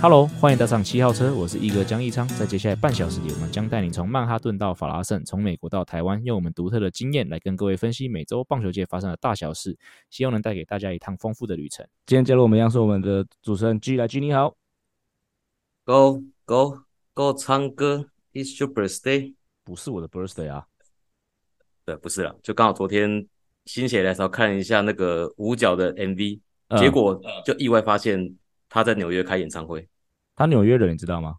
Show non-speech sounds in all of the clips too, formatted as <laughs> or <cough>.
Hello，欢迎搭上七号车，我是一哥江一昌。在接下来半小时里，我们将带你从曼哈顿到法拉盛，从美国到台湾，用我们独特的经验来跟各位分析美洲棒球界发生的大小事，希望能带给大家一趟丰富的旅程。今天加入我们一样是我们的主持人 G 来 G，你好，Go Go Go，唱歌，It's your birthday，不是我的 birthday 啊，对，不是了，就刚好昨天心血来潮看一下那个五角的 MV，、嗯、结果就意外发现。他在纽约开演唱会，他纽约人，你知道吗？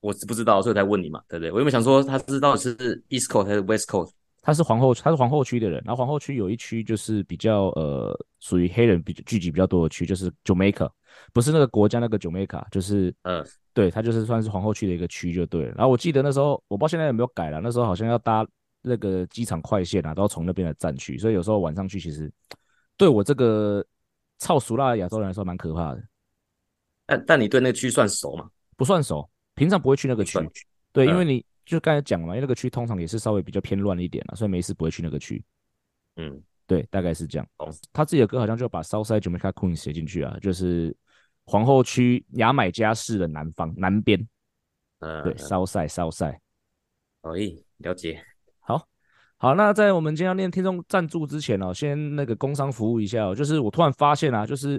我是不知道，所以才问你嘛，对不对？我有没有想说他是到底是 East Coast 还是 West Coast？他是皇后，他是皇后区的人。然后皇后区有一区就是比较呃属于黑人比聚集比较多的区，就是 Jamaica，不是那个国家那个 Jamaica，就是呃，对，他就是算是皇后区的一个区就对了。然后我记得那时候我不知道现在有没有改了，那时候好像要搭那个机场快线啊，都要从那边的站去，所以有时候晚上去其实对我这个超熟辣的亚洲人来说蛮可怕的。但但你对那个区算熟吗？不算熟，平常不会去那个区。对，因为你就刚才讲了嘛，因为那个区通常也是稍微比较偏乱一点了，所以没事不会去那个区。嗯，对，大概是这样。哦，他自己的歌好像就把 Southside Jamaica Queens 写进去啊，就是皇后区牙买加市的南方南边。嗯，对，Southside Southside。可以了解。好，好，那在我们今天要念听众赞助之前哦，先那个工商服务一下哦，就是我突然发现啊，就是。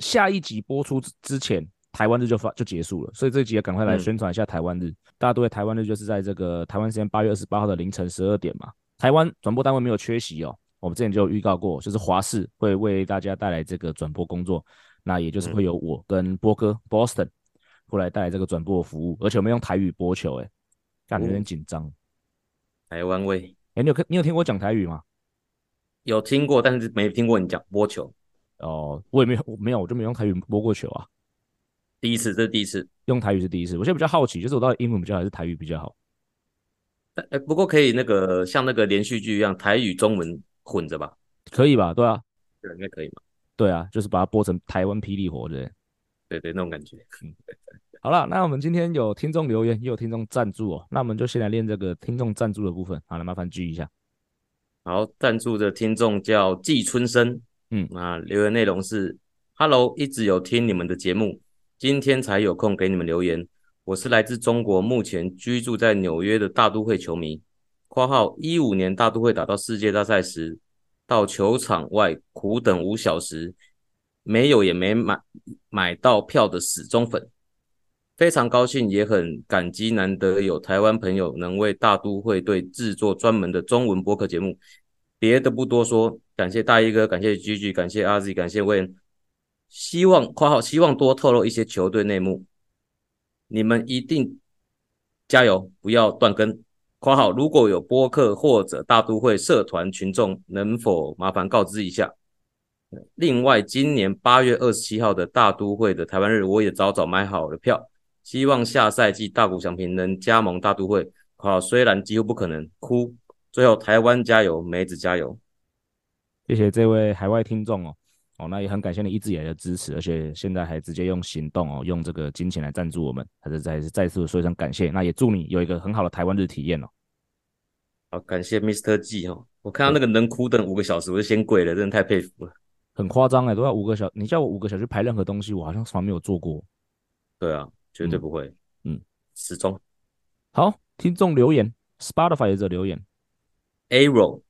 下一集播出之前，台湾日就发就结束了，所以这一集也赶快来宣传一下台湾日。嗯、大家都会台湾日就是在这个台湾时间八月二十八号的凌晨十二点嘛。台湾转播单位没有缺席哦，我们之前就有预告过，就是华视会为大家带来这个转播工作，那也就是会有我跟波哥 Boston 过来带来这个转播服务，而且我们用台语播球，哎，感觉有点紧张。台湾味，哎，你有你有听过讲台语吗？有听过，但是没听过你讲播球。哦，我也没有，我没有，我就没用台语播过球啊。第一次，这是第一次用台语是第一次。我现在比较好奇，就是我到底英文比较好还是台语比较好？哎、欸，不过可以那个像那个连续剧一样，台语中文混着吧？可以吧？对啊，对，应该可以嘛？对啊，就是把它播成台湾霹雳火的。对对，那种感觉。嗯，好了，那我们今天有听众留言，也有听众赞助哦。那我们就先来练这个听众赞助的部分。好了，麻烦记一下。好，赞助的听众叫季春生。嗯，那留言内容是：Hello，一直有听你们的节目，今天才有空给你们留言。我是来自中国，目前居住在纽约的大都会球迷。括号一五年大都会打到世界大赛时，到球场外苦等五小时，没有也没买买到票的死忠粉，非常高兴，也很感激，难得有台湾朋友能为大都会队制作专门的中文播客节目。别的不多说，感谢大衣哥，感谢 GG，感谢阿 Z，感谢 Wayne。希望括号希望多透露一些球队内幕，你们一定加油，不要断更。括号如果有播客或者大都会社团群众，能否麻烦告知一下？另外，今年八月二十七号的大都会的台湾日，我也早早买好了票，希望下赛季大谷翔平能加盟大都会。括号虽然几乎不可能，哭。最后，台湾加油，梅子加油！谢谢这位海外听众哦，哦，那也很感谢你一直以来的支持，而且现在还直接用行动哦，用这个金钱来赞助我们，还是再再次说一声感谢。那也祝你有一个很好的台湾日体验哦。好，感谢 Mr. G 哦，我看到那个能苦等五个小时，我就先跪了，真的太佩服了，很夸张哎，都要五个小，你叫我五个小时排任何东西，我好像从来没有做过。对啊，绝对不会，嗯，嗯始终。好，听众留言，Spotify 也在留言。Arrow，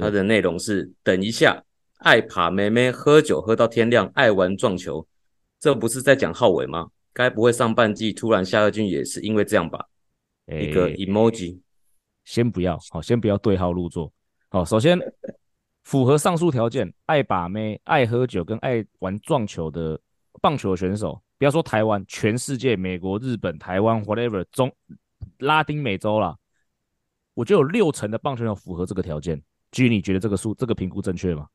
它的内容是：等一下，爱爬妹妹喝酒喝到天亮，爱玩撞球，这不是在讲浩伟吗？该不会上半季突然下二军也是因为这样吧？欸、一个 emoji，先不要，好，先不要对号入座。好，首先符合上述条件，爱把妹、爱喝酒跟爱玩撞球的棒球选手，不要说台湾，全世界，美国、日本、台湾，whatever，中拉丁美洲啦。我就有六成的棒球手符合这个条件。G，你觉得这个数、这个评估正确吗？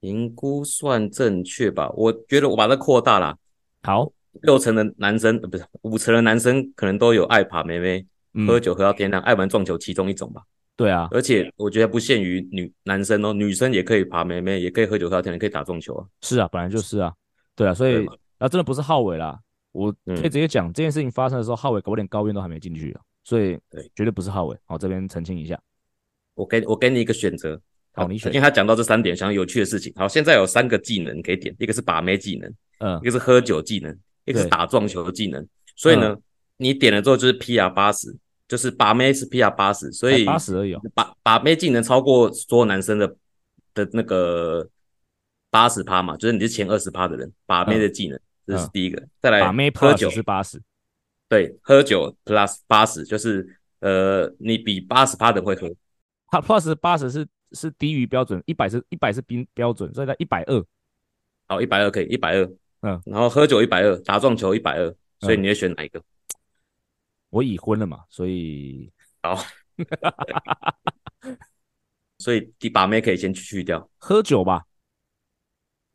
评估算正确吧。我觉得我把它扩大了。好，六成的男生，呃，不是五成的男生，可能都有爱爬妹妹、嗯、喝酒喝到天亮、爱玩撞球其中一种吧。对啊，而且我觉得不限于女男生哦，女生也可以爬妹妹，也可以喝酒喝到天，亮可以打撞球啊。是啊，本来就是啊，对啊，所以啊，真的不是浩伟啦，我可以直接讲、嗯、这件事情发生的时候，浩伟搞点高院都还没进去啊，所以对，绝对不是浩伟。好，这边澄清一下，我给我给你一个选择，好，你选。因为他讲到这三点，想要有趣的事情。好，现在有三个技能可以点，一个是把妹技能，嗯，一个是喝酒技能，一个是打撞球的技能。所以呢，嗯、你点了之后就是 PR 八十。就是把妹是 PR 八十，所以八十而已。把把妹技能超过所有男生的的那个八十趴嘛，就是你是前二十趴的人，把妹的技能、嗯、这是第一个。嗯、再来把妹喝酒是八十，对，喝酒 plus 八十就是呃，你比八十趴的会喝。它 plus 八十是是低于标准，一百是一百是比标准，所以它一百二。好，一百二可以，一百二。嗯，然后喝酒一百二，打撞球一百二，所以你会选哪一个？嗯我已婚了嘛，所以好，所以第把妹可以先去去掉，喝酒吧，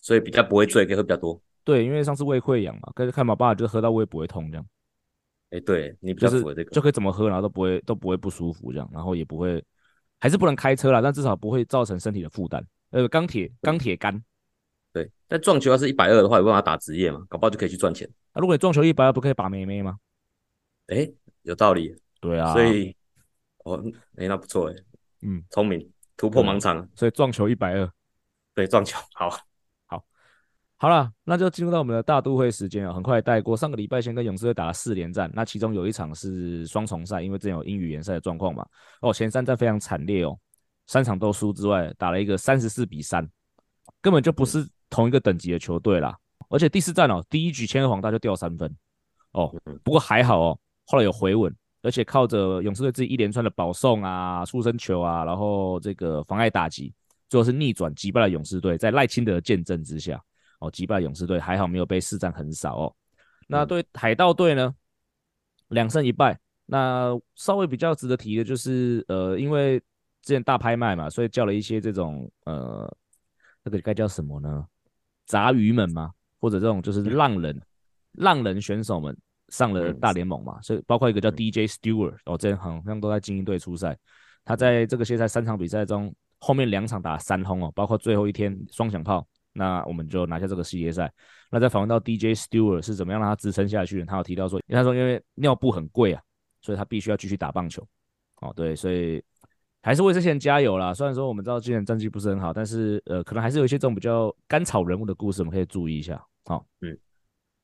所以比较不会醉，可以喝比较多。对，因为上次胃溃疡嘛，可是看嘛，爸爸就喝到胃不会痛这样。哎、欸，对你比较符合这个，就是、就可以怎么喝，然后都不会都不会不舒服这样，然后也不会，还是不能开车啦，但至少不会造成身体的负担。呃，钢铁钢铁杆，对，但撞球要是一百二的话，有办法打职业嘛？搞不好就可以去赚钱。那、啊、如果你撞球一百二，不可以把妹妹吗？哎、欸。有道理，对啊，所以哦，哎、欸，那不错哎，嗯，聪明，突破盲肠，所以撞球一百二，对，撞球，好，好，好了，那就进入到我们的大都会时间啊，很快带过。上个礼拜先跟勇士队打了四连战，那其中有一场是双重赛，因为之前有英语联赛的状况嘛。哦，前三战非常惨烈哦，三场都输之外，打了一个三十四比三，根本就不是同一个等级的球队啦。而且第四战哦，第一局千贺滉大就掉三分，哦，不过还好哦。后来有回稳，而且靠着勇士队自己一连串的保送啊、出身球啊，然后这个妨碍打击，最后是逆转击败了勇士队。在赖清德的见证之下，哦，击败勇士队，还好没有被四战横扫哦。那对海盗队呢，两胜一败。那稍微比较值得提的就是，呃，因为之前大拍卖嘛，所以叫了一些这种呃，那个该叫什么呢？杂鱼们嘛，或者这种就是浪人、浪人选手们。上了大联盟嘛，所以包括一个叫 DJ Stewart，哦，这好像都在精英队出赛。他在这个现在三场比赛中，后面两场打三轰哦，包括最后一天双响炮，那我们就拿下这个系列赛。那在访问到 DJ Stewart 是怎么样让他支撑下去的，他有提到说，因为他说因为尿布很贵啊，所以他必须要继续打棒球。哦，对，所以还是为这些人加油啦。虽然说我们知道今年战绩不是很好，但是呃，可能还是有一些这种比较甘草人物的故事，我们可以注意一下。好，嗯，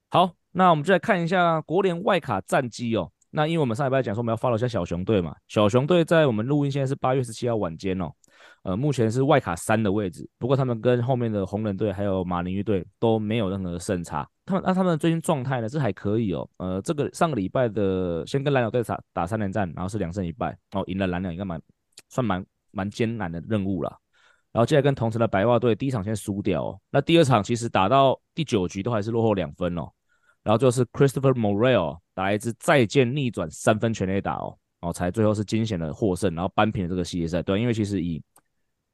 好。那我们就来看一下国联外卡战绩哦。那因为我们上礼拜讲说我们要 follow 一下小熊队嘛，小熊队在我们录音现在是八月十七号晚间哦，呃，目前是外卡三的位置。不过他们跟后面的红人队还有马林鱼队都没有任何的胜差。他们那他们最近状态呢是还可以哦。呃，这个上个礼拜的先跟蓝鸟队打打三连战，然后是两胜一败哦，赢了蓝鸟应该蛮算蛮蛮艰难的任务了。然后接下来跟同城的白袜队第一场先输掉哦，那第二场其实打到第九局都还是落后两分哦。然后就是 Christopher Morel 打一支再见逆转三分全垒打哦，哦才最后是惊险的获胜，然后扳平了这个系列赛。对，因为其实以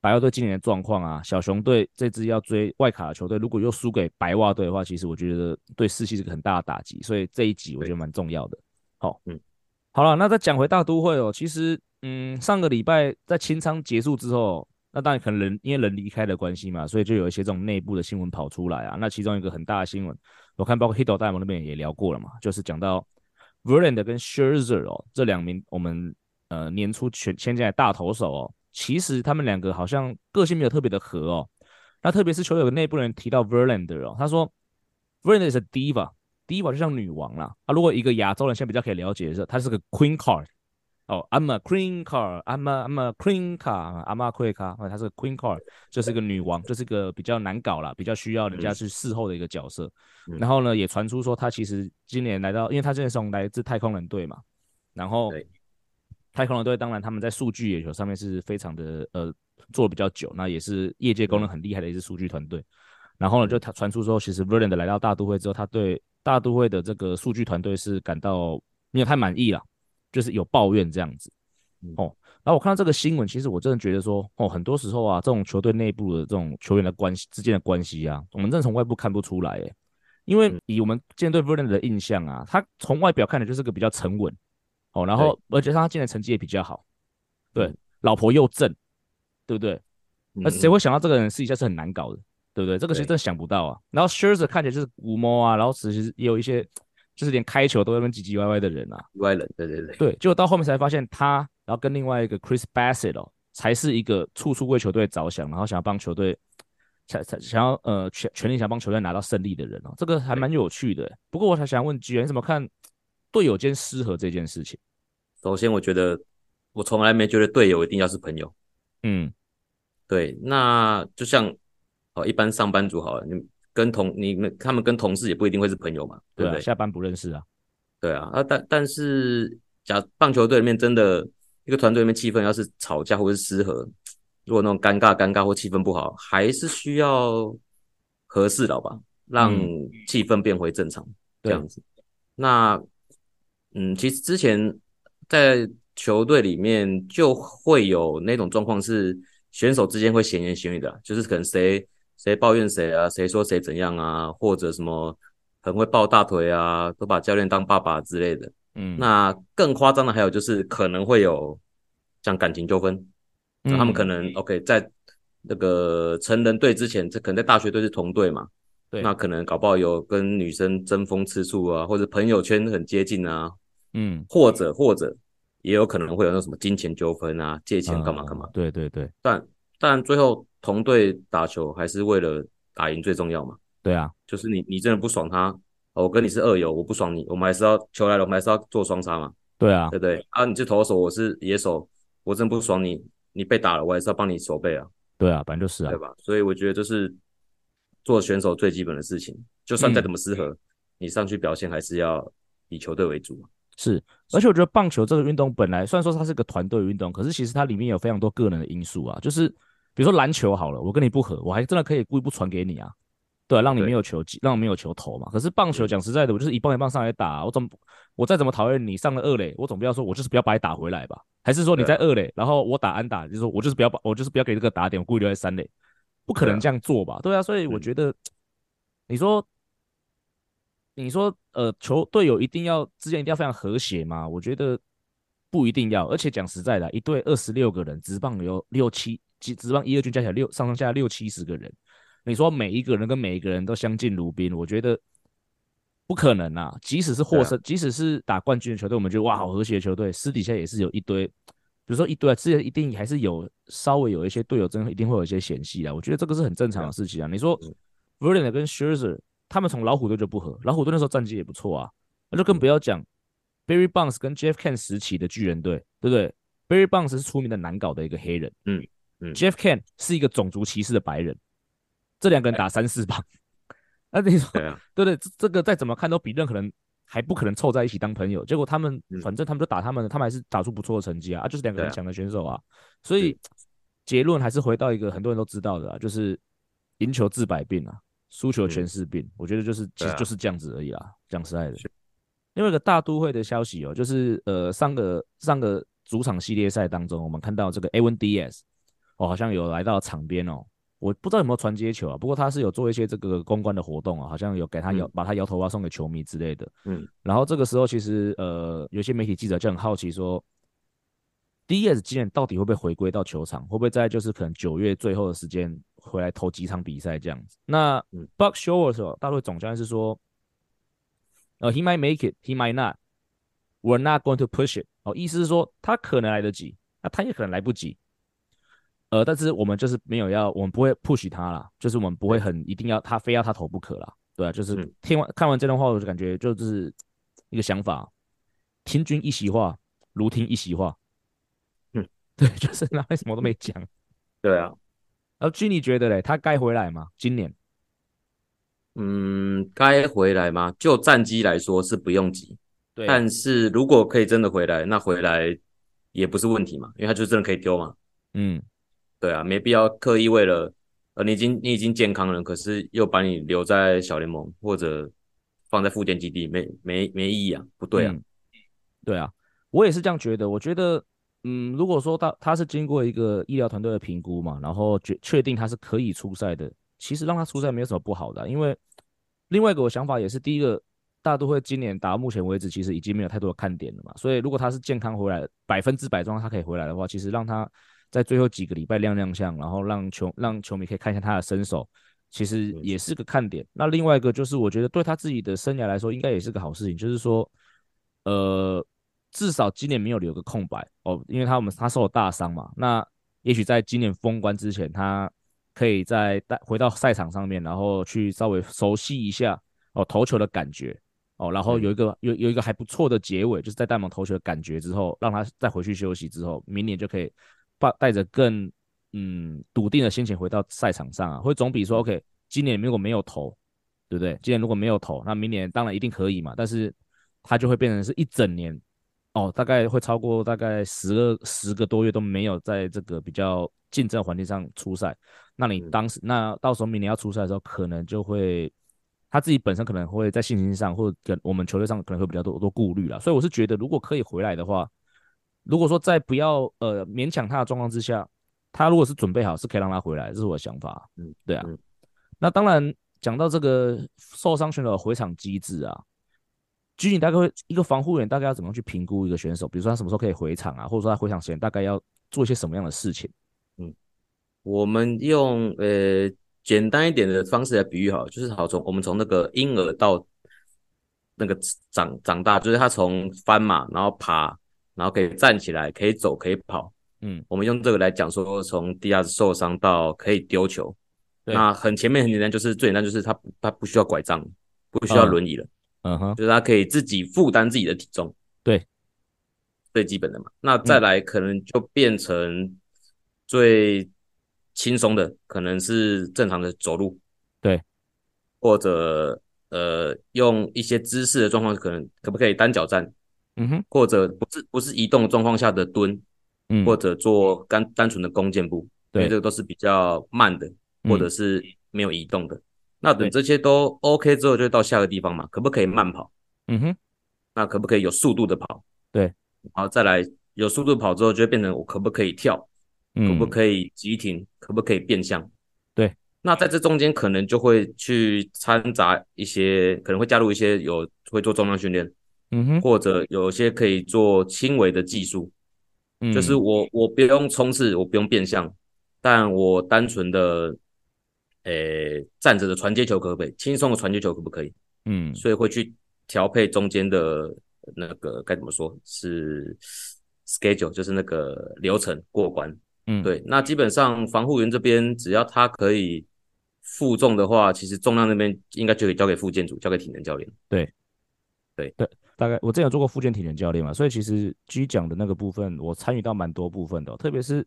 白袜队今年的状况啊，小熊队这支要追外卡的球队，如果又输给白袜队的话，其实我觉得对士气是个很大的打击。所以这一集我觉得蛮重要的。好，嗯，好了，那再讲回大都会哦，其实嗯，上个礼拜在清仓结束之后，那当然可能人因为人离开的关系嘛，所以就有一些这种内部的新闻跑出来啊。那其中一个很大的新闻。我看包括 Hito 大联盟那边也聊过了嘛，就是讲到 Verlander 跟 Scherzer 哦，这两名我们呃年初签签进来大投手哦，其实他们两个好像个性没有特别的合哦。那特别是球队有个内部人提到 Verlander 哦，他说 Verlander 是 diva，diva 就像女王啦。啊，如果一个亚洲人现在比较可以了解的是，他是个 Queen Card。哦、oh,，I'm a queen card，I'm a I'm a queen card，I'm a queen card，她是个 queen card，就是一个女王，就是一个比较难搞啦，比较需要人家去侍候的一个角色。嗯、然后呢，也传出说她其实今年来到，因为她之前是从来自太空人队嘛，然后太空人队当然他们在数据野球上面是非常的呃做的比较久，那也是业界公认很厉害的一支数据团队。然后呢，就他传出说，其实 Verlander 来到大都会之后，他对大都会的这个数据团队是感到没有太满意了。就是有抱怨这样子，哦，然后我看到这个新闻，其实我真的觉得说，哦，很多时候啊，这种球队内部的这种球员的关系之间的关系啊，我们真的从外部看不出来，诶，因为以我们今天对 Verlander 的印象啊，他从外表看的就是个比较沉稳，哦，然后而且他今年成绩也比较好，对，老婆又正，对不对？那谁、嗯、会想到这个人私底下是很难搞的，对不对？这个其实真的想不到啊。然后 Scherzer 看起来就是古猫啊，然后其实也有一些就是连开球都在那边唧唧歪歪的人啊，歪人，对对对，对。结果到后面才发现他，然后跟另外一个 Chris Bassett 哦，才是一个处处为球队着想，然后想要帮球队，想想想要呃全全力想帮球队拿到胜利的人哦，这个还蛮有趣的。不过我才想问 G，你怎么看队友间失和这件事情？首先，我觉得我从来没觉得队友一定要是朋友。嗯，对，那就像哦，一般上班族好了，你跟同你们他们跟同事也不一定会是朋友嘛，对不对？对啊，下班不认识啊。对啊，啊，但但是假棒球队里面真的一个团队里面气氛要是吵架或是失和，如果那种尴尬尴尬或气氛不好，还是需要和事佬吧，让气氛变回正常，嗯、这样子。那嗯，其实之前。在球队里面就会有那种状况，是选手之间会闲言闲语的，就是可能谁谁抱怨谁啊，谁说谁怎样啊，或者什么很会抱大腿啊，都把教练当爸爸之类的。嗯，那更夸张的还有就是可能会有像感情纠纷，那他们可能 OK 在那个成人队之前，这可能在大学队是同队嘛，对，那可能搞不好有跟女生争风吃醋啊，或者朋友圈很接近啊。嗯，或者或者也有可能会有那什么金钱纠纷啊，借钱干嘛干嘛。嗯、对对对，但但最后同队打球还是为了打赢最重要嘛。对啊，就是你你真的不爽他，我跟你是二友，我不爽你，我们还是要球来了，我们还是要做双杀嘛。对啊，对不对？啊，你是投手，我是野手，我真不爽你，你被打了，我还是要帮你守备啊。对啊，反正就是啊，对吧？所以我觉得就是做选手最基本的事情，就算再怎么失和，嗯、你上去表现还是要以球队为主。是，而且我觉得棒球这个运动本来虽然说它是个团队运动，可是其实它里面有非常多个人的因素啊。就是比如说篮球好了，我跟你不合，我还真的可以故意不传给你啊，对啊，让你没有球，让你没有球投嘛。可是棒球讲实在的，我就是一棒一棒上来打啊，我怎么我再怎么讨厌你上了二垒，我总不要说我就是不要把你打回来吧？还是说你在二垒，然后我打安打，就是说我就是不要把我就是不要给这个打点，我故意留在三垒，不可能这样做吧？对啊，所以我觉得你说。你说，呃，球队友一定要之间一定要非常和谐吗？我觉得不一定要。而且讲实在的，一队二十六个人，直棒有六七，直棒一二军加起来六上上下下六七十个人。你说每一个人跟每一个人都相敬如宾，我觉得不可能啊。即使是获胜，啊、即使是打冠军的球队，我们觉得哇，好和谐的球队，私底下也是有一堆，比如说一堆，之前一定还是有稍微有一些队友真的一定会有一些嫌隙啊。我觉得这个是很正常的事情啊。你说 Verlander 跟 Scherzer 他们从老虎队就不合，老虎队那时候战绩也不错啊，那就更不要讲 Barry Bonds 跟 Jeff Kent 时期的巨人队，对不对？Barry Bonds 是出名的难搞的一个黑人，嗯嗯，Jeff Kent 是一个种族歧视的白人，这两个人打三四棒，<laughs> 那你说对不对？这这个再怎么看都比任何人还不可能凑在一起当朋友，结果他们反正他们就打他们，他们还是打出不错的成绩啊，啊，就是两个人强的选手啊，所以结论还是回到一个很多人都知道的啊，就是赢球治百病啊。输球全是病，嗯、我觉得就是其实就是这样子而已啦。讲、啊、实在的，另外一个大都会的消息哦、喔，就是呃上个上个主场系列赛当中，我们看到这个 Edwin Diaz 哦，好像有来到场边哦，我不知道有没有传接球啊，不过他是有做一些这个公关的活动啊，好像有给他摇、嗯、把他摇头啊送给球迷之类的。嗯，然后这个时候其实呃有些媒体记者就很好奇说，Diaz 今年到底会不会回归到球场，会不会在就是可能九月最后的时间？回来投几场比赛这样子。那 Buck Showalter 大陆总教练是说，呃，He might make it, he might not. We're not going to push it。哦，意思是说他可能来得及，那他也可能来不及。呃，但是我们就是没有要，我们不会 push 他啦，就是我们不会很一定要他非要他投不可啦。对啊，就是听完看完这段话，我就感觉就是一个想法：听君一席话，如听一席话。嗯，<laughs> 对，就是他为什么都没讲。对啊。而 G 觉得嘞，他该回来吗？今年，嗯，该回来吗？就战绩来说是不用急，对。但是如果可以真的回来，那回来也不是问题嘛，因为他就真的可以丢嘛。嗯，对啊，没必要刻意为了呃，你已经你已经健康了，可是又把你留在小联盟或者放在复健基地，没没没意义啊，不对啊。嗯，对啊，我也是这样觉得，我觉得。嗯，如果说他他是经过一个医疗团队的评估嘛，然后确确定他是可以出赛的，其实让他出赛没有什么不好的啊，因为另外一个我想法也是，第一个大都会今年打到目前为止，其实已经没有太多的看点了嘛。所以如果他是健康回来，百分之百状态他可以回来的话，其实让他在最后几个礼拜亮亮相，然后让球让球迷可以看一下他的身手，其实也是个看点。那另外一个就是，我觉得对他自己的生涯来说，应该也是个好事情，就是说，呃，至少今年没有留个空白哦，因为他们他受了大伤嘛。那也许在今年封关之前，他可以再带回到赛场上面，然后去稍微熟悉一下哦投球的感觉。哦，然后有一个有有一个还不错的结尾，就是在戴蒙投球的感觉之后，让他再回去休息之后，明年就可以带带着更嗯笃定的心情回到赛场上啊，会总比说 OK，今年如果没有投，对不对？今年如果没有投，那明年当然一定可以嘛，但是他就会变成是一整年哦，大概会超过大概十个十个多月都没有在这个比较竞争环境上出赛，那你当时那到时候明年要出赛的时候，可能就会。他自己本身可能会在信心上，或者跟我们球队上可能会比较多多顾虑啦，所以我是觉得，如果可以回来的话，如果说在不要呃勉强他的状况之下，他如果是准备好，是可以让他回来，这是我的想法。嗯，对啊。那当然讲到这个受伤选手的回场机制啊，具体大概会一个防护员大概要怎么样去评估一个选手？比如说他什么时候可以回场啊，或者说他回场时间大概要做一些什么样的事情？嗯，我们用呃。简单一点的方式来比喻好，就是好从我们从那个婴儿到那个长长大，就是他从翻嘛，然后爬，然后可以站起来，可以走，可以跑。嗯，我们用这个来讲说，从第二次受伤到可以丢球，那很前面很简单，就是最简单就是他他不需要拐杖，不需要轮椅了。嗯哼，就是他可以自己负担自己的体重。对，最基本的嘛。那再来可能就变成最。轻松的可能是正常的走路，对，或者呃用一些姿势的状况，可能可不可以单脚站？嗯哼，或者不是不是移动状况下的蹲，嗯，或者做单单纯的弓箭步，对，这个都是比较慢的，或者是没有移动的。那等这些都 OK 之后，就到下个地方嘛，可不可以慢跑？嗯哼，那可不可以有速度的跑？对，然后再来有速度跑之后，就会变成我可不可以跳？可不可以急停？可不可以变向？对，那在这中间可能就会去掺杂一些，可能会加入一些有会做重量训练，嗯哼，或者有些可以做轻微的技术，嗯，就是我我不用冲刺，我不用变向，但我单纯的，诶站着的传接球可不可以？轻松的传接球可不可以？嗯，所以会去调配中间的那个该怎么说是 schedule，就是那个流程过关。嗯，对，那基本上防护员这边只要他可以负重的话，其实重量那边应该就可以交给副建组，交给体能教练。对，对对，大概我之前有做过复健体能教练嘛，所以其实 G 讲的那个部分，我参与到蛮多部分的，特别是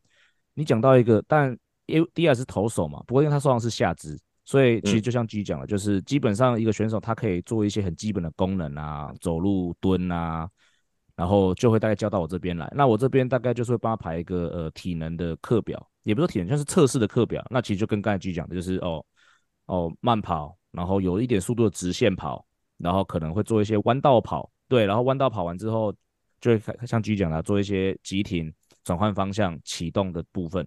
你讲到一个，但因为第二是投手嘛，不过因为他受伤是下肢，所以其实就像 G 讲的，就是基本上一个选手他可以做一些很基本的功能啊，走路、蹲啊。然后就会大概交到我这边来，那我这边大概就是会帮他排一个呃体能的课表，也不是体能，就是测试的课表。那其实就跟刚才 G 讲的，就是哦哦慢跑，然后有一点速度的直线跑，然后可能会做一些弯道跑，对，然后弯道跑完之后，就会像 G 讲的做一些急停、转换方向、启动的部分。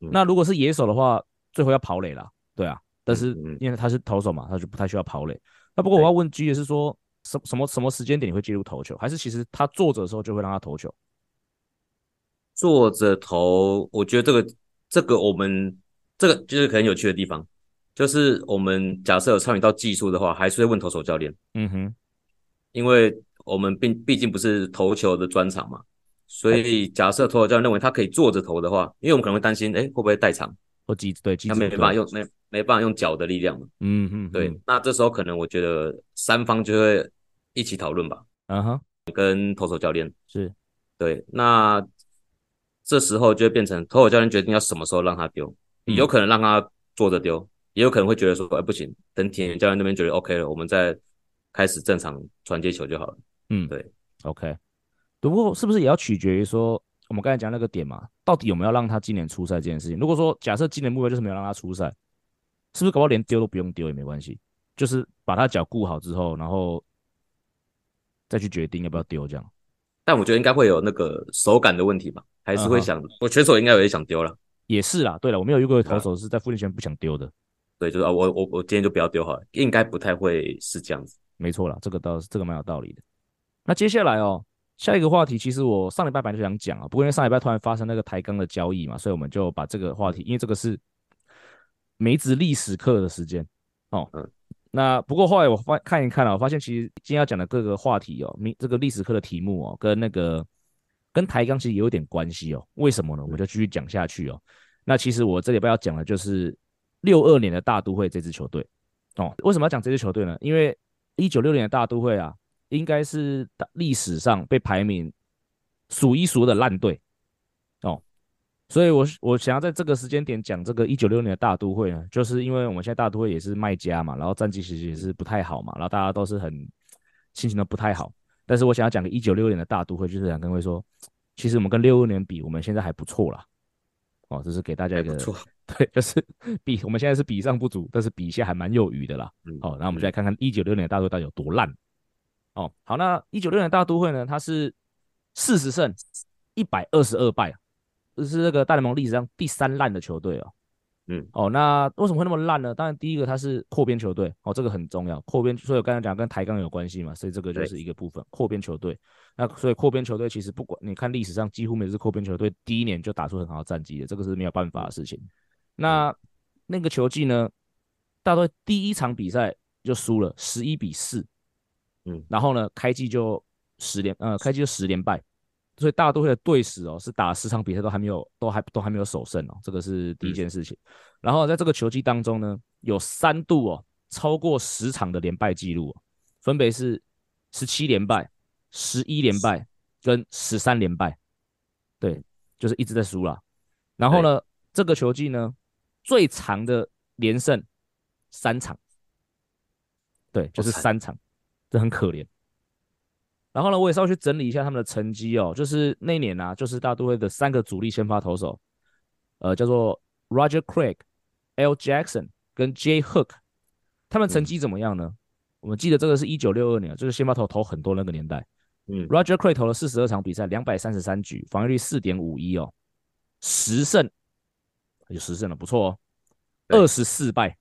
嗯、那如果是野手的话，最后要跑垒啦，对啊，但是因为他是投手嘛，他就不太需要跑垒。那不过我要问 G 的是说。什什么什么时间点你会介入投球？还是其实他坐着的时候就会让他投球？坐着投，我觉得这个这个我们这个就是很有趣的地方，就是我们假设有参与到技术的话，还是会问投手教练。嗯哼，因为我们毕毕竟不是投球的专场嘛，所以假设投手教练认为他可以坐着投的话，因为我们可能会担心，哎，会不会代偿？或机对机，他没办法用没没办法用脚的力量嘛。嗯嗯，对，那这时候可能我觉得三方就会。一起讨论吧。嗯哼，跟投手教练是，对，那这时候就会变成投手教练决定要什么时候让他丢，有可能让他坐着丢，也有可能会觉得说，哎，不行，等体能教练那边觉得 OK 了，我们再开始正常传接球就好了。嗯，对，OK。不过是不是也要取决于说，我们刚才讲那个点嘛，到底有没有让他今年出赛这件事情？如果说假设今年目标就是没有让他出赛，是不是搞不好连丢都不用丢也没关系，就是把他脚顾好之后，然后。再去决定要不要丢这样，但我觉得应该会有那个手感的问题吧，还是会想，我选手应该有点想丢了。也是啦，对了，我没有遇过投手是在复健前不想丢的。对，就是啊，我我我今天就不要丢好了，应该不太会是这样子。没错啦，这个倒是这个蛮有道理的。那接下来哦，下一个话题，其实我上礼拜本来就想讲啊，不过因为上礼拜突然发生那个台钢的交易嘛，所以我们就把这个话题，因为这个是梅子历史课的时间哦。嗯。那不过后来我发看一看啊，我发现其实今天要讲的各个话题哦，这个历史课的题目哦，跟那个跟台钢其实也有点关系哦。为什么呢？我就继续讲下去哦。那其实我这礼拜要讲的就是六二年的大都会这支球队哦。为什么要讲这支球队呢？因为一九六年的大都会啊，应该是历史上被排名数一数二的烂队哦。所以我我想要在这个时间点讲这个一九六年的大都会呢，就是因为我们现在大都会也是卖家嘛，然后战绩其实也是不太好嘛，然后大家都是很心情都不太好。但是我想要讲个一九六六年的大都会，就是想跟各位说，其实我们跟六六年比，我们现在还不错啦。哦，这是给大家一个错，<laughs> 对，就是 <laughs> 比我们现在是比上不足，但是比下还蛮有余的啦。嗯、哦，那我们就来看看一九六六年的大都会到底有多烂。哦，好，那一九六六年的大都会呢，他是四十胜一百二十二败，这是这个大联盟历史上第三烂的球队哦。嗯，哦，那为什么会那么烂呢？当然，第一个它是扩编球队，哦，这个很重要。扩编，所以我刚才讲跟台钢有关系嘛，所以这个就是一个部分。扩编球队，那所以扩编球队其实不管你看历史上，几乎每次扩编球队第一年就打出很好的战绩的，这个是没有办法的事情。那那个球季呢，大都会第一场比赛就输了十一比四，嗯，然后呢，开季就十连，呃，开季就十连败。所以大都会的队史哦，是打十场比赛都还没有，都还都还没有首胜哦，这个是第一件事情。嗯、然后在这个球季当中呢，有三度哦超过十场的连败记录，分别是十七连败、十一连败跟十三连败，对，就是一直在输了。然后呢，这个球季呢最长的连胜三场，对，就是三场，这很可怜。然后呢，我也稍微去整理一下他们的成绩哦，就是那年啊，就是大都会的三个主力先发投手，呃，叫做 Roger Craig、Al Jackson 跟 Jay Hook，他们成绩怎么样呢？嗯、我们记得这个是一九六二年，就是先发投投很多那个年代。嗯，Roger Craig 投了四十二场比赛，两百三十三局，防御率四点五一哦，十胜，有十胜了，不错哦，二十四败。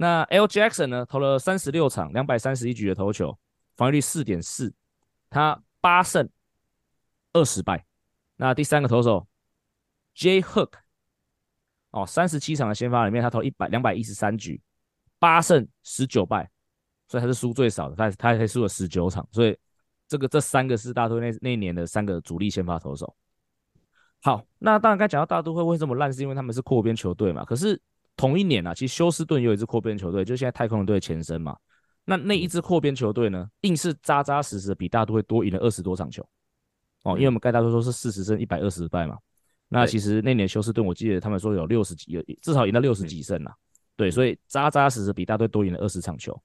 那 L Jackson 呢，投了三十六场，两百三十一局的投球，防御率四点四。他八胜二十败，那第三个投手 J Hook 哦，三十七场的先发里面，他投一百两百一十三局，八胜十九败，所以他是输最少的，他他才输了十九场，所以这个这三个是大都会那那一年的三个主力先发投手。好，那当然该讲到大都会为什么烂，是因为他们是扩编球队嘛。可是同一年啊，其实休斯顿也有一支扩编球队，就是现在太空人队的前身嘛。那那一支扩编球队呢，硬是扎扎实实的比大都会多赢了二十多场球哦，因为我们盖大都说是四十胜一百二十败嘛。那其实那年休斯顿，我记得他们说有六十几，有至少赢到六十几胜呐。对，所以扎扎实实比大都会多赢了二十场球。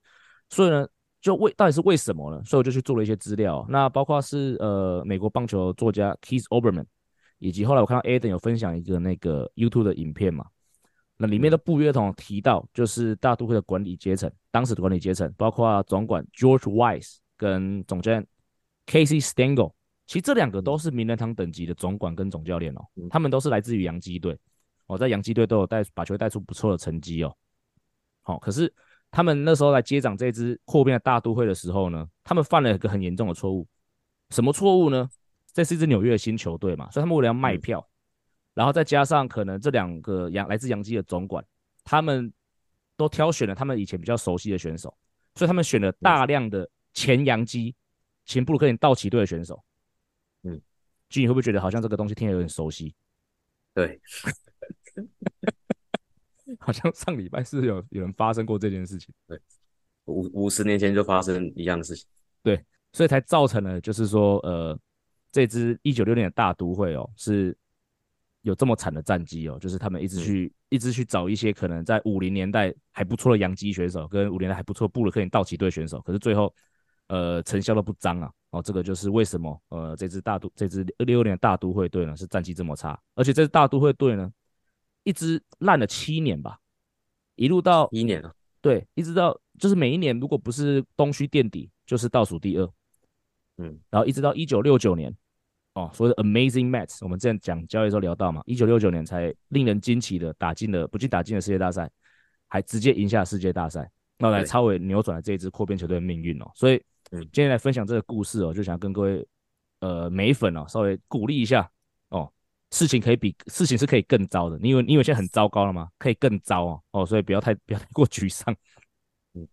所以呢，就为到底是为什么呢？所以我就去做了一些资料。那包括是呃美国棒球作家 Keith Olbermann，以及后来我看到 Aden 有分享一个那个 YouTube 的影片嘛。那里面的不约而同提到，就是大都会的管理阶层，当时的管理阶层包括总管 George Wise 跟总教练 Casey Stengel，其实这两个都是名人堂等级的总管跟总教练哦，他们都是来自于洋基队哦，在洋基队都有带把球队带出不错的成绩哦。好，可是他们那时候来接掌这支扩编的大都会的时候呢，他们犯了一个很严重的错误，什么错误呢？这是一支纽约的新球队嘛，所以他们为了要卖票。然后再加上可能这两个洋来自洋基的总管，他们都挑选了他们以前比较熟悉的选手，所以他们选了大量的前洋基、前布鲁克林道奇队的选手。嗯，君，你会不会觉得好像这个东西听起来有点熟悉？对，<laughs> 好像上礼拜是有有人发生过这件事情。对，五五十年前就发生一样的事情。对，所以才造成了就是说，呃，这支一九六年的大都会哦是。有这么惨的战绩哦，就是他们一直去、嗯、一直去找一些可能在五零年代还不错的洋基选手，跟五零年代还不错布鲁克林道奇队选手，可是最后呃成效都不彰啊。哦，这个就是为什么呃这支大都这支六六年大都会队呢是战绩这么差，而且这支大都会队呢一直烂了七年吧，一路到一年了，对，一直到就是每一年如果不是东区垫底，就是倒数第二，嗯，然后一直到一九六九年。哦，所谓的 Amazing Mets，我们之前讲交易的时候聊到嘛，一九六九年才令人惊奇的打进了，不仅打进了世界大赛，还直接赢下世界大赛。那来超伟扭转了这一支扩编球队的命运哦。所以今天来分享这个故事哦，就想跟各位呃美粉哦稍微鼓励一下哦，事情可以比事情是可以更糟的。你以为你以为现在很糟糕了吗？可以更糟哦哦，所以不要太不要太过沮丧。嗯，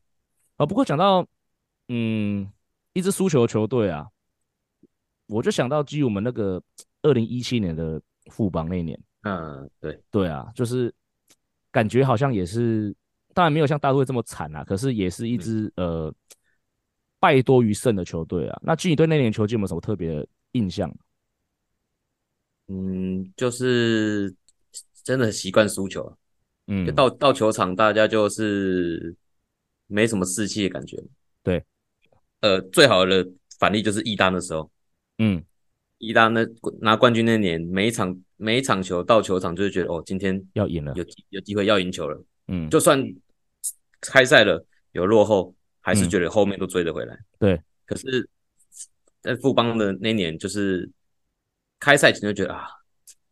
啊，不过讲到嗯一支输球的球队啊，我就想到基于我们那个二零一七年的富邦那一年。嗯，对对啊，就是感觉好像也是，当然没有像大都会这么惨啊，可是也是一支、嗯、呃败多于胜的球队啊。那基你对那年球季有没有什么特别的印象？嗯，就是真的习惯输球，嗯，就到到球场大家就是没什么士气的感觉。对，呃，最好的反例就是义大的时候，嗯。义大那拿冠军那年，每一场每一场球到球场就是觉得哦，今天要赢了，有有机会要赢球了。嗯，就算开赛了有落后，还是觉得后面都追得回来。嗯、对，可是，在富邦的那年，就是开赛前就觉得啊，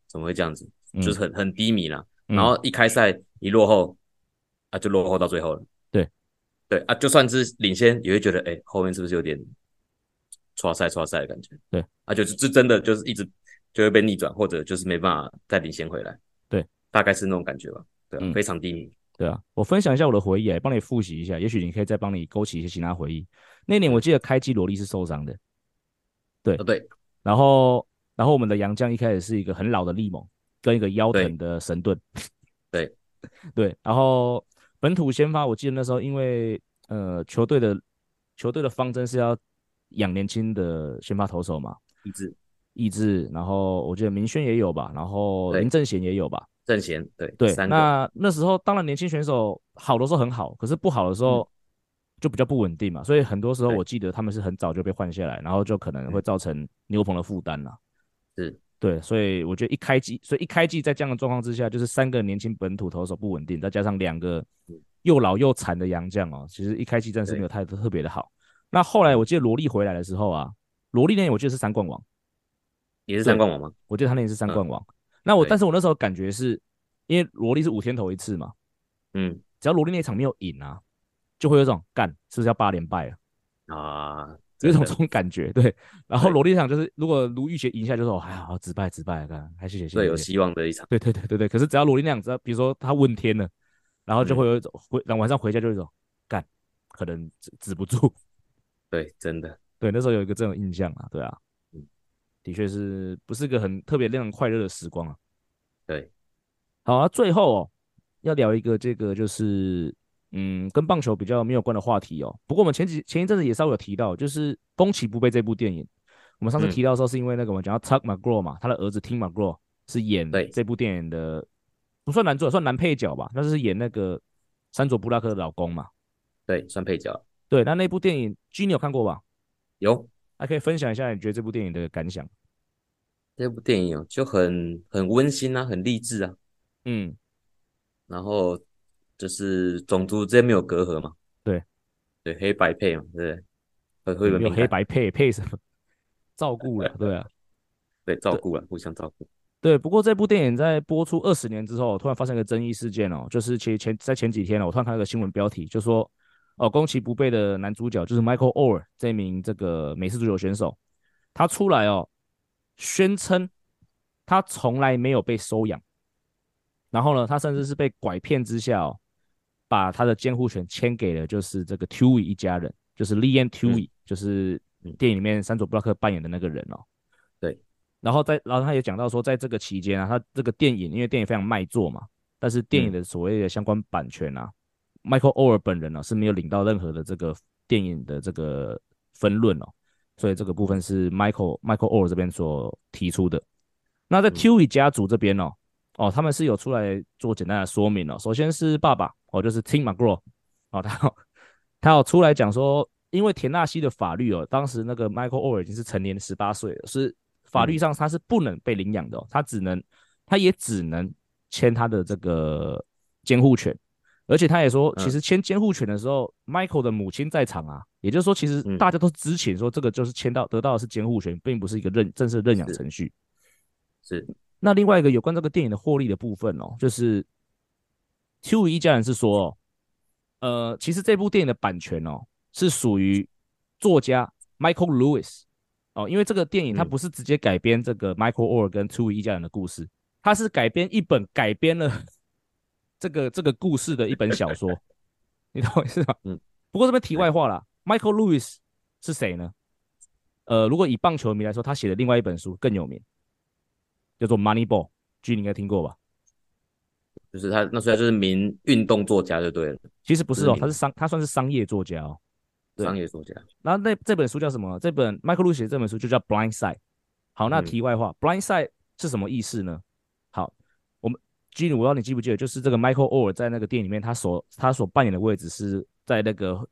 怎么会这样子？嗯、就是很很低迷了。然后一开赛一落后，啊，就落后到最后了。对，对啊，就算是领先，也会觉得哎，后面是不是有点？刷赛刷赛的感觉，对。啊，就是这真的就是一直就会被逆转，或者就是没办法再领先回来，对，大概是那种感觉吧，对、啊嗯，非常低迷，对啊。我分享一下我的回忆，帮你复习一下，也许你可以再帮你勾起一些其他回忆。那年我记得开机萝莉是受伤的，对、哦、对，然后然后我们的杨将一开始是一个很老的利猛跟一个腰疼的神盾，对。<laughs> 对，然后本土先发，我记得那时候因为呃球队的球队的方针是要。养年轻的先发投手嘛，益智，益智，然后我觉得明轩也有吧，然后林正贤也有吧，正贤，对对，那那时候当然年轻选手好的时候很好，可是不好的时候就比较不稳定嘛，嗯，所以很多时候我记得他们是很早就被换下来，然后就可能会造成牛棚的负担了，是，对，所以我觉得一开季，所以一开季在这样的状况之下，就是三个年轻本土投手不稳定，再加上两个又老又残的洋将哦，其实一开季真是没有太特别的好。那后来我记得罗莉回来的时候啊，罗莉那年我记得是三冠王，也是三冠王吗？我记得他那年是三冠王。嗯、那我但是我那时候感觉是，因为罗莉是五天投一次嘛，嗯，只要罗莉那场没有赢啊，就会有这种干是不是要八连败了啊？有一种这种感觉，对。然后罗莉场就是如果卢玉贤赢下就说还好，止败止败，干还是有希望的一场。对对对对对。可是只要罗莉那样子，比如说他问天了，然后就会有一种回，然后晚上回家就有一种干可能止止不住。对，真的，对，那时候有一个这种印象啊，对啊，嗯，的确是不是个很特别令人快乐的时光啊？对，好啊，最后哦，要聊一个这个就是嗯，跟棒球比较没有关的话题哦。不过我们前几前一阵子也稍微有提到，就是《攻其不备》这部电影。我们上次提到的时候，是因为那个我们讲到 Chuck McGraw 嘛，他的儿子 Tim McGraw 是演这部电影的，不算男主角，算男配角吧，那是演那个山卓布拉克的老公嘛，对，算配角。对，那那部电影，G 你有看过吧？有，还可以分享一下你觉得这部电影的感想。这部电影哦，就很很温馨啊，很励志啊。嗯，然后就是种族之间没有隔阂嘛。对，对，黑白配嘛，对，很会有黑白配配什么？照顾了，对啊，<laughs> 对，照顾了，互相照顾。对，不过这部电影在播出二十年之后，突然发生一个争议事件哦，就是前前在前几天呢，我突然看到一个新闻标题，就说。哦，攻其不备的男主角就是 Michael Oher 这名这个美式足球选手，他出来哦，宣称他从来没有被收养，然后呢，他甚至是被拐骗之下哦，把他的监护权签给了就是这个 Tuohy 一家人，就是 Anne Tuohy，嗯，就是电影里面山佐布拉克扮演的那个人哦。对，然后在然后他也讲到说，在这个期间啊，他这个电影因为电影非常卖座嘛，但是电影的所谓的相关版权啊。嗯 Michael Oher 本人呢、啊、是没有领到任何的这个电影的这个分论哦，所以这个部分是 Michael Michael Oher 这边所提出的。那在 Tuohy 家族这边哦，哦他们是有出来做简单的说明哦。首先是爸爸哦，就是 Tim McGraw 哦，他他有出来讲说，因为田纳西的法律哦，当时那个 Michael Oher 已经是成年十八岁了，是法律上他是不能被领养的、哦，他只能他也只能签他的这个监护权。而且他也说，其实签监护权的时候、嗯、，Michael 的母亲在场啊，也就是说，其实大家都知情，说这个就是签到得到的是监护权，并不是一个认正式认养程序。是。那另外一个有关这个电影的获利的部分哦，就是 Tuohy 一家人是说，呃，其实这部电影的版权哦是属于作家 Michael Lewis 哦，因为这个电影它不是直接改编这个 Michael Oher 跟 Two 一家人的故事，它是改编一本改编了这个这个故事的一本小说，<laughs> 你懂我意思吗？嗯。不过这边题外话啦，Michael Lewis 是谁呢？呃，如果以棒球迷来说，他写的另外一本书更有名，叫做《Moneyball》，G 你应该听过吧？就是他，那虽然就是名运动作家就对了。其实不是哦，是他是商，他算是商业作家哦。商业作家。然后那这本书叫什么？这本 Michael Lewis 写的这本书就叫《Blind Side》。好，那题外话，嗯，《Blind Side》是什么意思呢？好，我们 G，我不知道你记不记得，就是这个 Michael Oher 在那个电影里面，他所他所扮演的位置是。在那个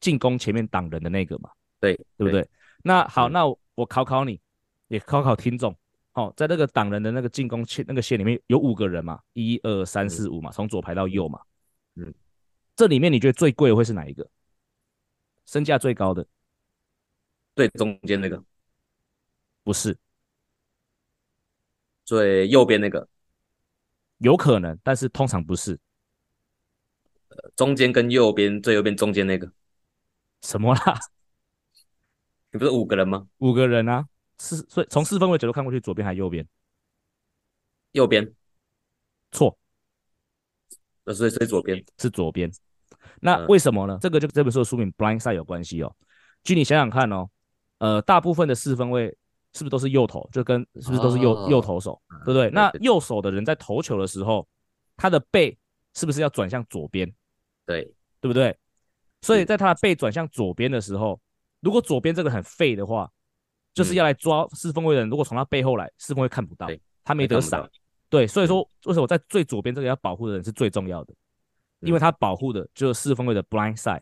进攻前面挡人的那个嘛，对对不对？那好，那我考考你，也考考听众。哦，在那个挡人的那个进攻线那个线里面有五个人嘛，一二三四五嘛，从左排到右嘛。嗯，这里面你觉得最贵的会是哪一个？身价最高的？最中间那个？不是，最右边那个？有可能，但是通常不是。中间跟右边，最右边中间那个什么啦？你不是五个人吗？五个人啊，四所以从四分位角度看过去，左边还是右边？右边，错。呃，所以所以左边是左边。那为什么呢？嗯、这个就这本书的书名《Blind Side》有关系哦。据你想想看哦，呃，大部分的四分位是不是都是右投？就跟是不是都是右、哦、右投手？对不对？那右手的人在投球的时候，他的背是不是要转向左边？对，对不对？所以在他的背转向左边的时候，如果左边这个很废的话，就是要来抓四分卫的人。如果从他背后来，四分卫看不到，他没得闪。对，所以说为什么在最左边这个要保护的人是最重要的？因为他保护的就是四分卫的 blind side。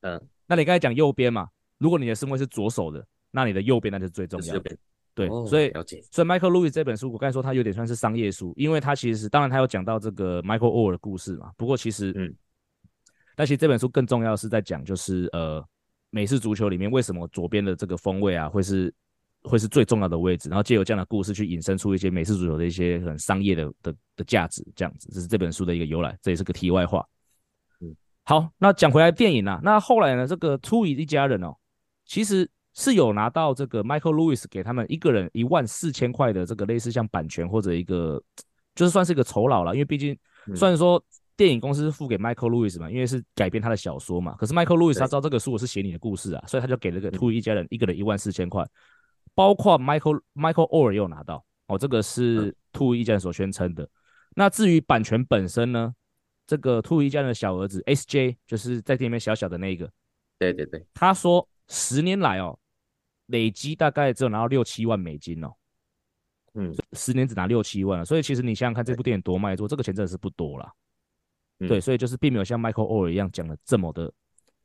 嗯，那你刚才讲右边嘛？如果你的四分卫是左手的，那你的右边那就是最重要的。对，所以所以 Michael Lewis 这本书，我刚才说它有点算是商业书，因为它其实是当然它有讲到这个 Michael Oher 的故事嘛。不过其实嗯。但其实这本书更重要的是在讲，就是呃，美式足球里面为什么左边的这个锋卫啊，会是会是最重要的位置，然后借由这样的故事去引申出一些美式足球的一些很商业的的的价值，这样子，这是这本书的一个由来，这也是个题外话。嗯，好，那讲回来电影啊，那后来呢，这个 Tui 一家人哦，其实是有拿到这个 Michael Lewis 给他们一个人一万四千块的这个类似像版权或者一个，就是算是一个酬劳了，因为毕竟虽然说。电影公司是付给 Michael Lewis 嘛，因为是改编他的小说嘛。可是 Michael Lewis 他知道这个书我是写你的故事啊，所以他就给了个 Tui 一家人一个人一万四千块，包括 Michael Michael Oher 也有拿到哦。这个是 Tui 一家人所宣称的。那至于版权本身呢，这个 Tui 一家人的小儿子 SJ 就是在电影里面小小的那一个，对对对，他说十年来哦，累积大概只有拿到六七万美金哦。嗯，十年只拿六七万，所以其实你想想看，这部电影多卖座，这个钱真的是不多啦。嗯、对，所以就是并没有像 Michael Oher 一样讲的这么的，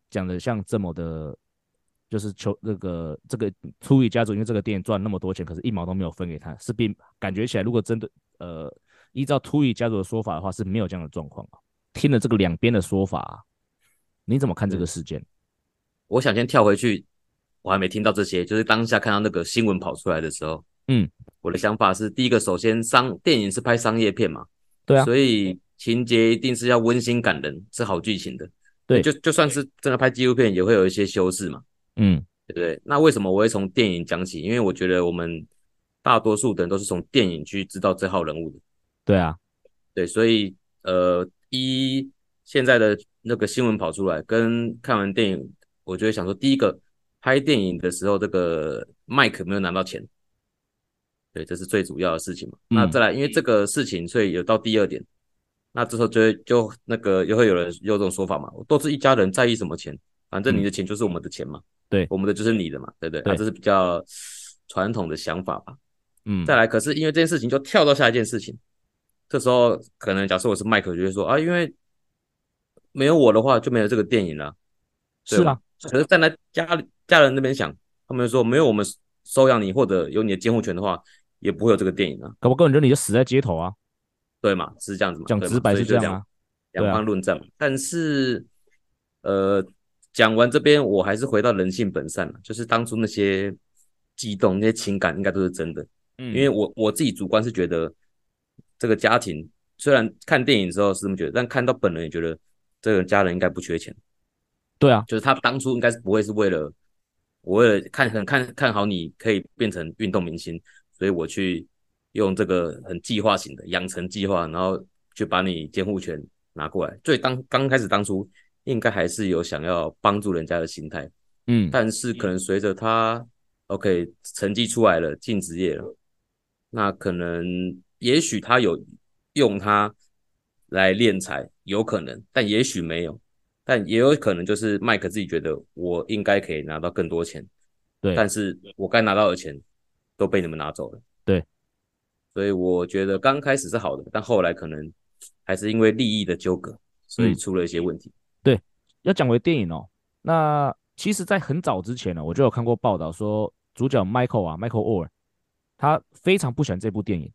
讲的像这么的，就是求那个这个 Tui 家族，因为这个电影赚那么多钱，可是一毛都没有分给他，是并感觉起来，如果真的呃依照 Tui 家族的说法的话，是没有这样的状况啊。听了这个两边的说法、啊，你怎么看这个事件、嗯？我想先跳回去，我还没听到这些，就是当下看到那个新闻跑出来的时候，嗯，我的想法是，第一个，首先商电影是拍商业片嘛，对啊，所以。情节一定是要温馨感人，是好剧情的。对，就就算是真的拍纪录片，也会有一些修饰嘛。嗯，对不对？那为什么我会从电影讲起？因为我觉得我们大多数的人都是从电影去知道这号人物的。对啊，对，所以呃，一现在的那个新闻跑出来，跟看完电影，我就会想说，第一个拍电影的时候，这个麦克没有拿到钱，对，这是最主要的事情嘛。嗯、那再来，因为这个事情，所以有到第二点。那这时候就会就那个又会有人有这种说法嘛，都是一家人，在意什么钱？反正你的钱就是我们的钱嘛，对，我们的就是你的嘛，对不对？那，啊，这是比较传统的想法吧。嗯，再来，可是因为这件事情就跳到下一件事情，这时候可能假设我是麦克，就会说啊，因为没有我的话就没有这个电影了。是啊，可是站在家里家人那边想，他们说没有我们收养你或者有你的监护权的话，也不会有这个电影啊。搞不好根本就你就死在街头啊。对嘛，是这样子嘛？讲直白是这样啊，两方论战。啊、但是，呃，讲完这边，我还是回到人性本善了，就是当初那些激动、那些情感，应该都是真的。嗯，因为我我自己主观是觉得，这个家庭虽然看电影的时候是这么觉得，但看到本人也觉得这个家人应该不缺钱。对啊，就是他当初应该是不会是为了我为了看很看看好你可以变成运动明星，所以我去用这个很计划型的养成计划，然后去把你监护权拿过来。所以当刚开始当初应该还是有想要帮助人家的心态，嗯，但是可能随着他 OK 成绩出来了，进职业了，那可能也许他有用他来敛财，有可能，但也许没有。但也有可能就是麦克自己觉得我应该可以拿到更多钱，对，但是我该拿到的钱都被你们拿走了，对，所以我觉得刚开始是好的，但后来可能还是因为利益的纠葛，所以出了一些问题。嗯、对，要讲回电影哦，那其实，在很早之前呢，我就有看过报道说，主角 Michael 啊，Michael Oher，他非常不喜欢这部电影。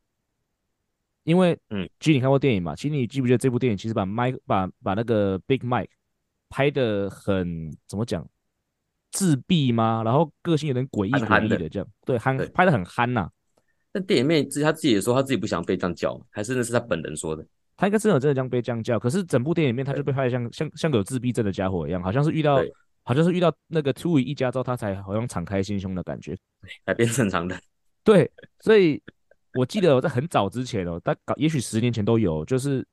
因为，嗯，其实你看过电影嘛？其实你记不记得这部电影其实把 Mike 把把那个 Big Mike 拍的很怎么讲，自闭吗？然后个性有点诡异诡异的这样，对，憨拍的很憨呐、啊。但电影里面他自己也说他自己不想被这样叫，还是那是他本人说的？他应该真的真的这样被这样叫，可是整部电影里面他就被拍的像像像个有自闭症的家伙一样，好像是遇到好像是遇到那个突一家之后，他才好像敞开心胸的感觉，才变正常的。<laughs> 对，所以我记得我在很早之前哦，但搞也许十年前都有，就是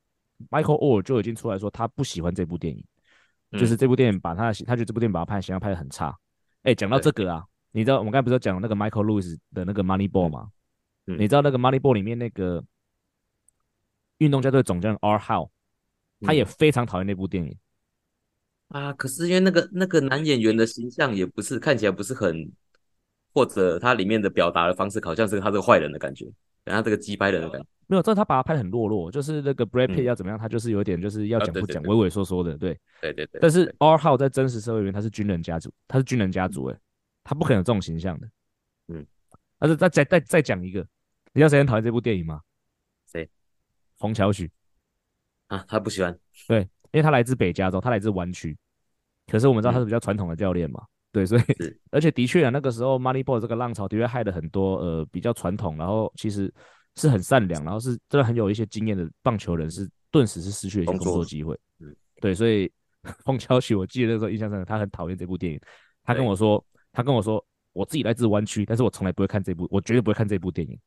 Michael Oher 就已经出来说他不喜欢这部电影。就是这部电影把他的，他觉得这部电影把他拍形象拍得很差。哎，讲到这个啊，你知道我们刚才不是讲那个 Michael Lewis 的那个 Moneyball 吗？嗯，你知道那个 Moneyball 里面那个运动家队总监 Art Howe，他也非常讨厌那部电影。啊，可是因为那个那个男演员的形象也不是看起来不是很，或者他里面的表达的方式好像是他这个坏人的感觉，然后这个鸡掰人的感觉。没有，这他把他拍得很落落，就是那个 Brad Pitt 要怎么样，嗯、他就是有点就是要讲不讲，畏畏缩缩的，对，对对对。但是 R How 在真实社会里面，他是军人家族，他是军人家族，哎，他不可能有这种形象的，嗯。但是再再再再讲一个，你知道谁很讨厌这部电影吗？谁？冯乔许啊，他不喜欢，对，因为他来自北加州，他来自湾区，可是我们知道他是比较传统的教练嘛，嗯、对，所以 <laughs> 而且的确啊，那个时候 Moneyball 这个浪潮的确害了很多呃比较传统，然后其实。是很善良，然后是真的很有一些经验的棒球人，是顿时是失去了一些工作机会。嗯，对，所以 <laughs> 冯乔许，我记得那时候印象深刻，他很讨厌这部电影。他跟我说，他跟我说，我自己来自湾区，但是我从来不会看这部，我绝对不会看这部电影。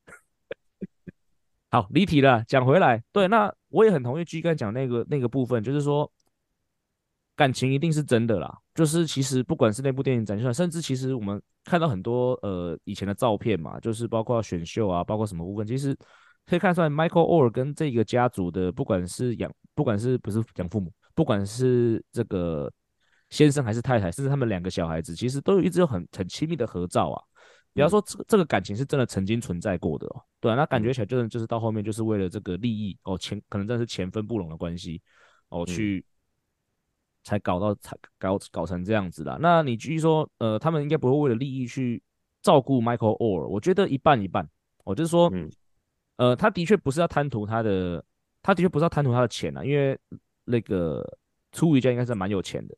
<laughs> 好，离题了，讲回来，对，那我也很同意 G 刚讲那个那个部分，就是说。感情一定是真的啦，就是其实不管是那部电影展现出来，甚至其实我们看到很多呃以前的照片嘛，就是包括选秀啊，包括什么部分，其实可以看出来，Michael Oher 跟这个家族的，不管是养，不管是不是养父母，不管是这个先生还是太太，甚至他们两个小孩子，其实都有一直有很很亲密的合照啊。比方说，这个这个感情是真的曾经存在过的哦。对啊，那感觉起来就是就是到后面就是为了这个利益哦，钱可能真的是钱分不拢的关系哦，去。才搞到才搞搞成这样子的。那你继续说，呃，他们应该不会为了利益去照顾 Michael Oher。我觉得一半一半。我就是说，嗯，呃，他的确不是要贪图他的，他的确不是要贪图他的钱啊，因为那个出于家应该是蛮有钱的，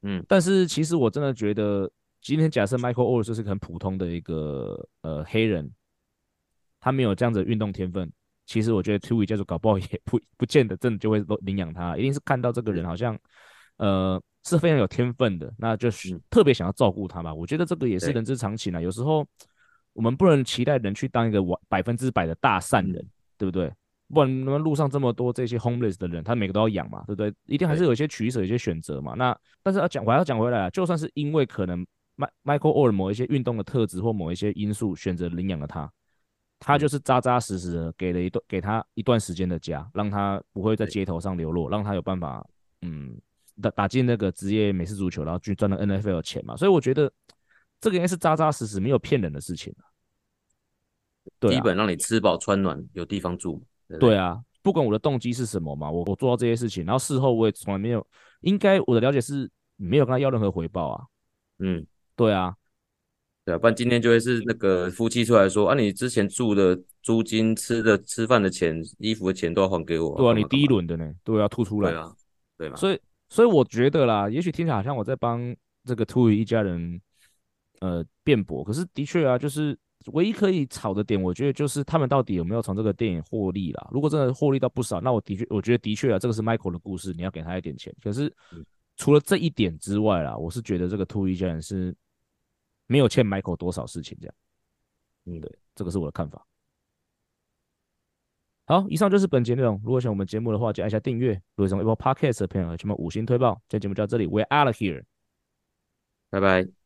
嗯。但是其实我真的觉得，今天假设 Michael Oher 就是个很普通的一个呃黑人，他没有这样子的运动天分，其实我觉得 Tuohy 家族搞不好也不不见得真的就会领养他，一定是看到这个人好像。呃，是非常有天分的，那就是特别想要照顾他吧。我觉得这个也是人之常情啊。有时候我们不能期待人去当一个完百分之百的大善人，对不对？不然那路上这么多这些 homeless 的人，他每个都要养嘛，对不对？一定还是有一些取舍，有一些选择嘛。那但是要讲，我还要讲回来啊，就算是因为可能 Michael Oher 某一些运动的特质或某一些因素选择领养了他，他就是扎扎实实的给了一段给他一段时间的家，让他不会在街头上流落，让他有办法，嗯。打打进那个职业美式足球，然后去赚了 NFL 的钱嘛，所以我觉得这个应该是扎扎实实没有骗人的事情对啊，基本让你吃饱穿暖，有地方住。对，对啊，不管我的动机是什么嘛，我我做到这些事情，然后事后我也从来没有，应该我的了解是没有跟他要任何回报啊。嗯，对啊，对啊，不然今天就会是那个夫妻出来说啊，你之前住的租金、吃的吃饭的钱、衣服的钱都要还给我。对啊，你第一轮的呢，都要吐出来。对啊，对嘛，所以。所以我觉得啦，也许听起来好像我在帮这个 Tuohy 一家人呃辩驳，可是的确啊，就是唯一可以吵的点，我觉得就是他们到底有没有从这个电影获利啦。如果真的获利到不少，那我的确，我觉得的确啊，这个是 Michael 的故事，你要给他一点钱。可是除了这一点之外啦，我是觉得这个 Two 一家人是没有欠 Michael 多少事情这样。嗯，对，这个是我的看法。好，以上就是本节内容。如果喜欢我们节目的话，就按下订阅。如果从 Apple Podcast 的朋友，请把五星推爆。今天节目就到这里，We're out of here，拜拜。